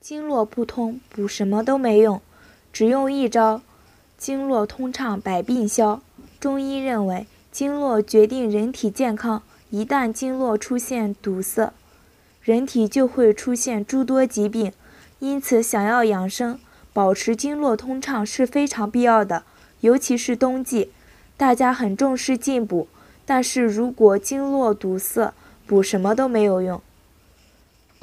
经络不通，补什么都没用，只用一招，经络通畅，百病消。中医认为，经络决定人体健康，一旦经络出现堵塞，人体就会出现诸多疾病。因此，想要养生，保持经络通畅是非常必要的。尤其是冬季，大家很重视进补，但是如果经络堵塞，补什么都没有用。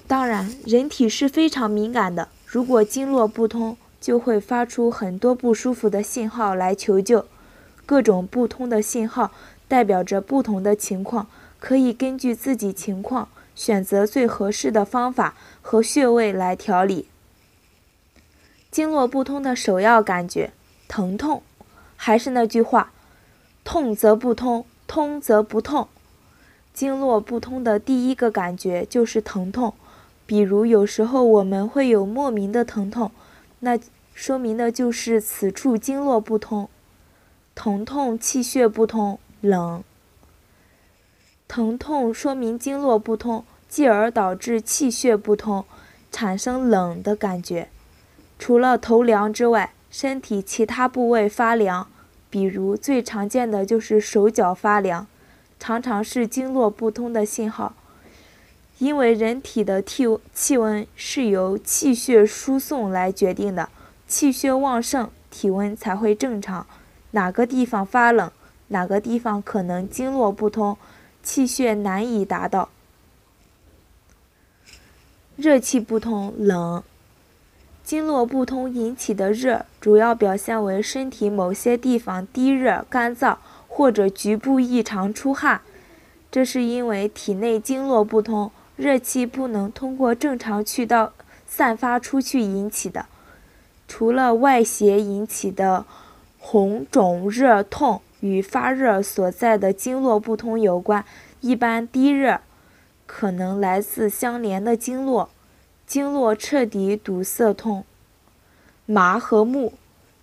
当然，人体是非常敏感的，如果经络不通，就会发出很多不舒服的信号来求救。各种不通的信号代表着不同的情况，可以根据自己情况选择最合适的方法和穴位来调理。经络不通的首要感觉，疼痛。还是那句话，痛则不通，通则不痛。经络不通的第一个感觉就是疼痛。比如有时候我们会有莫名的疼痛，那说明的就是此处经络不通。疼痛气血不通，冷。疼痛说明经络不通，继而导致气血不通，产生冷的感觉。除了头凉之外，身体其他部位发凉，比如最常见的就是手脚发凉，常常是经络不通的信号。因为人体的气气温是由气血输送来决定的，气血旺盛，体温才会正常。哪个地方发冷，哪个地方可能经络不通，气血难以达到。热气不通，冷。经络不通引起的热，主要表现为身体某些地方低热、干燥，或者局部异常出汗。这是因为体内经络不通。热气不能通过正常渠道散发出去引起的，除了外邪引起的红肿热痛与发热所在的经络不通有关，一般低热可能来自相连的经络，经络彻底堵塞痛。麻和木，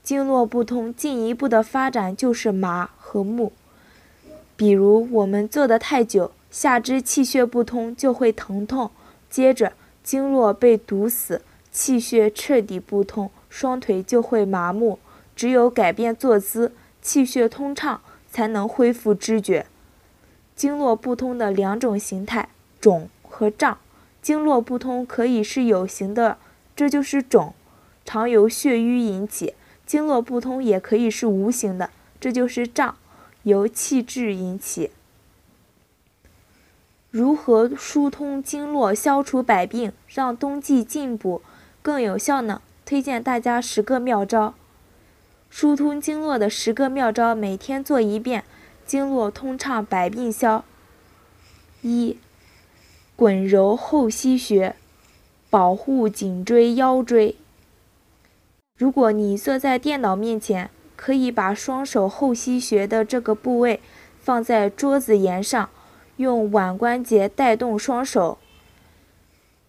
经络不通进一步的发展就是麻和木，比如我们坐得太久。下肢气血不通就会疼痛，接着经络被堵死，气血彻底不通，双腿就会麻木。只有改变坐姿，气血通畅，才能恢复知觉。经络不通的两种形态：肿和胀。经络不通可以是有形的，这就是肿，常由血瘀引起；经络不通也可以是无形的，这就是胀，由气滞引起。如何疏通经络，消除百病，让冬季进补更有效呢？推荐大家十个妙招。疏通经络的十个妙招，每天做一遍，经络通畅，百病消。一、滚揉后溪穴，保护颈椎、腰椎。如果你坐在电脑面前，可以把双手后溪穴的这个部位放在桌子沿上。用腕关节带动双手，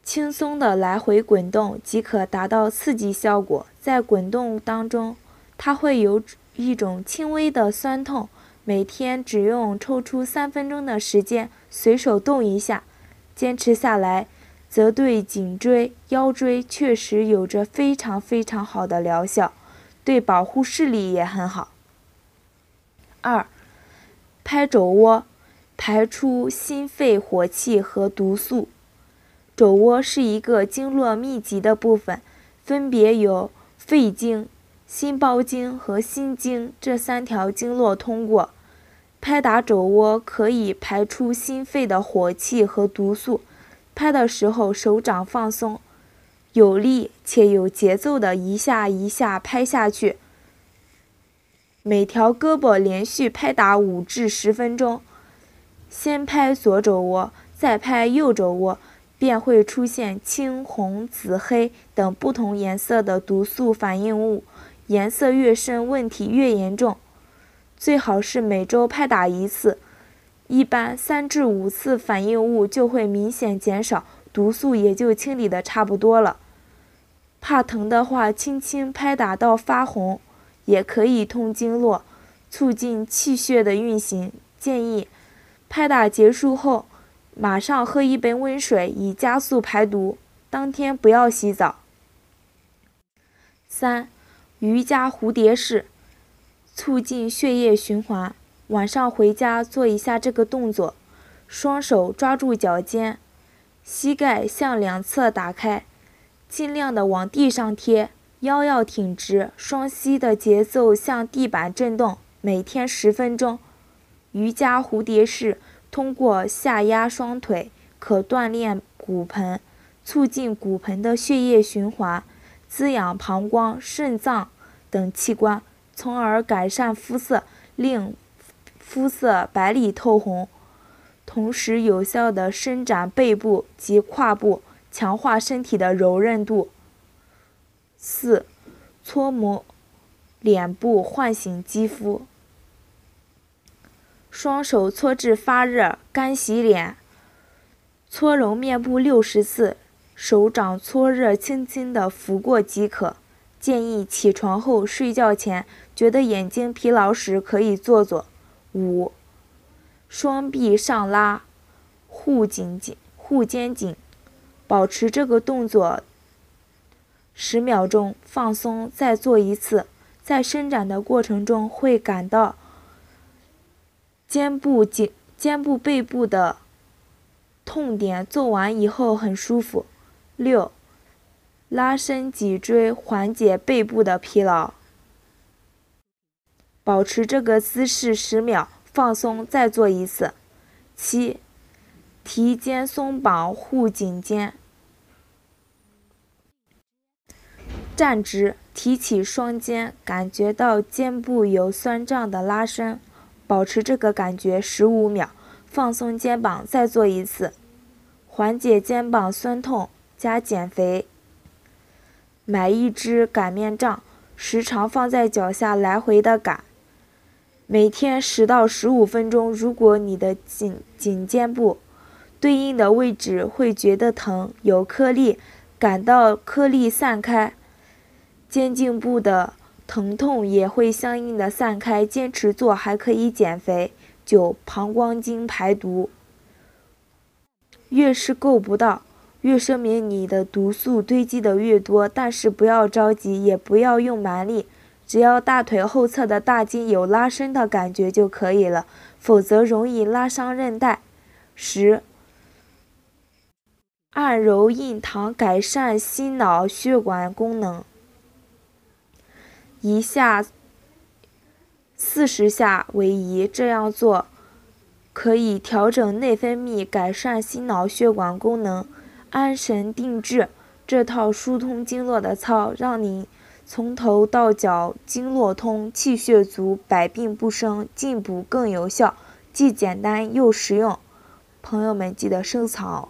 轻松的来回滚动，即可达到刺激效果。在滚动当中，它会有一种轻微的酸痛。每天只用抽出三分钟的时间，随手动一下，坚持下来，则对颈椎、腰椎确实有着非常非常好的疗效，对保护视力也很好。二，拍肘窝。排出心肺火气和毒素。肘窝是一个经络密集的部分，分别有肺经、心包经和心经这三条经络通过。拍打肘窝可以排出心肺的火气和毒素。拍的时候手掌放松，有力且有节奏的一下一下拍下去。每条胳膊连续拍打五至十分钟。先拍左肘窝，再拍右肘窝，便会出现青、红、紫、黑等不同颜色的毒素反应物，颜色越深，问题越严重。最好是每周拍打一次，一般三至五次，反应物就会明显减少，毒素也就清理的差不多了。怕疼的话，轻轻拍打到发红，也可以通经络，促进气血的运行。建议。拍打结束后，马上喝一杯温水，以加速排毒。当天不要洗澡。三、瑜伽蝴蝶式，促进血液循环。晚上回家做一下这个动作，双手抓住脚尖，膝盖向两侧打开，尽量的往地上贴，腰要挺直，双膝的节奏向地板震动。每天十分钟。瑜伽蝴蝶式通过下压双腿，可锻炼骨盆，促进骨盆的血液循环，滋养膀胱、肾脏等器官，从而改善肤色，令。肤色白里透红，同时有效的伸展背部及胯部，强化身体的柔韧度。四、搓磨脸部，唤醒肌肤。双手搓至发热，干洗脸，搓揉面部六十次，手掌搓热，轻轻的拂过即可。建议起床后、睡觉前觉得眼睛疲劳时，可以做做。五，双臂上拉，护颈颈，护肩颈，保持这个动作十秒钟，放松，再做一次。在伸展的过程中会感到肩部颈、肩部背部的痛点，做完以后很舒服。六，拉伸脊椎，缓解背部的疲劳。保持这个姿势十秒，放松，再做一次。七，提肩松绑护颈肩。站直，提起双肩，感觉到肩部有酸胀的拉伸，保持这个感觉十五秒，放松肩膀，再做一次，缓解肩膀酸痛加减肥。买一支擀面杖，时常放在脚下来回的擀。每天十到十五分钟。如果你的颈颈肩部对应的位置会觉得疼、有颗粒，感到颗粒散开，肩颈部的疼痛也会相应的散开。坚持做还可以减肥。九、膀胱经排毒。越是够不到，越说明你的毒素堆积的越多。但是不要着急，也不要用蛮力。只要大腿后侧的大筋有拉伸的感觉就可以了，否则容易拉伤韧带。十，按揉印堂改善心脑血管功能，一下四十下为宜，这样做可以调整内分泌，改善心脑血管功能，安神定志。这套疏通经络的操，让你。从头到脚经络通，气血足，百病不生，进补更有效，既简单又实用。朋友们记得收藏哦。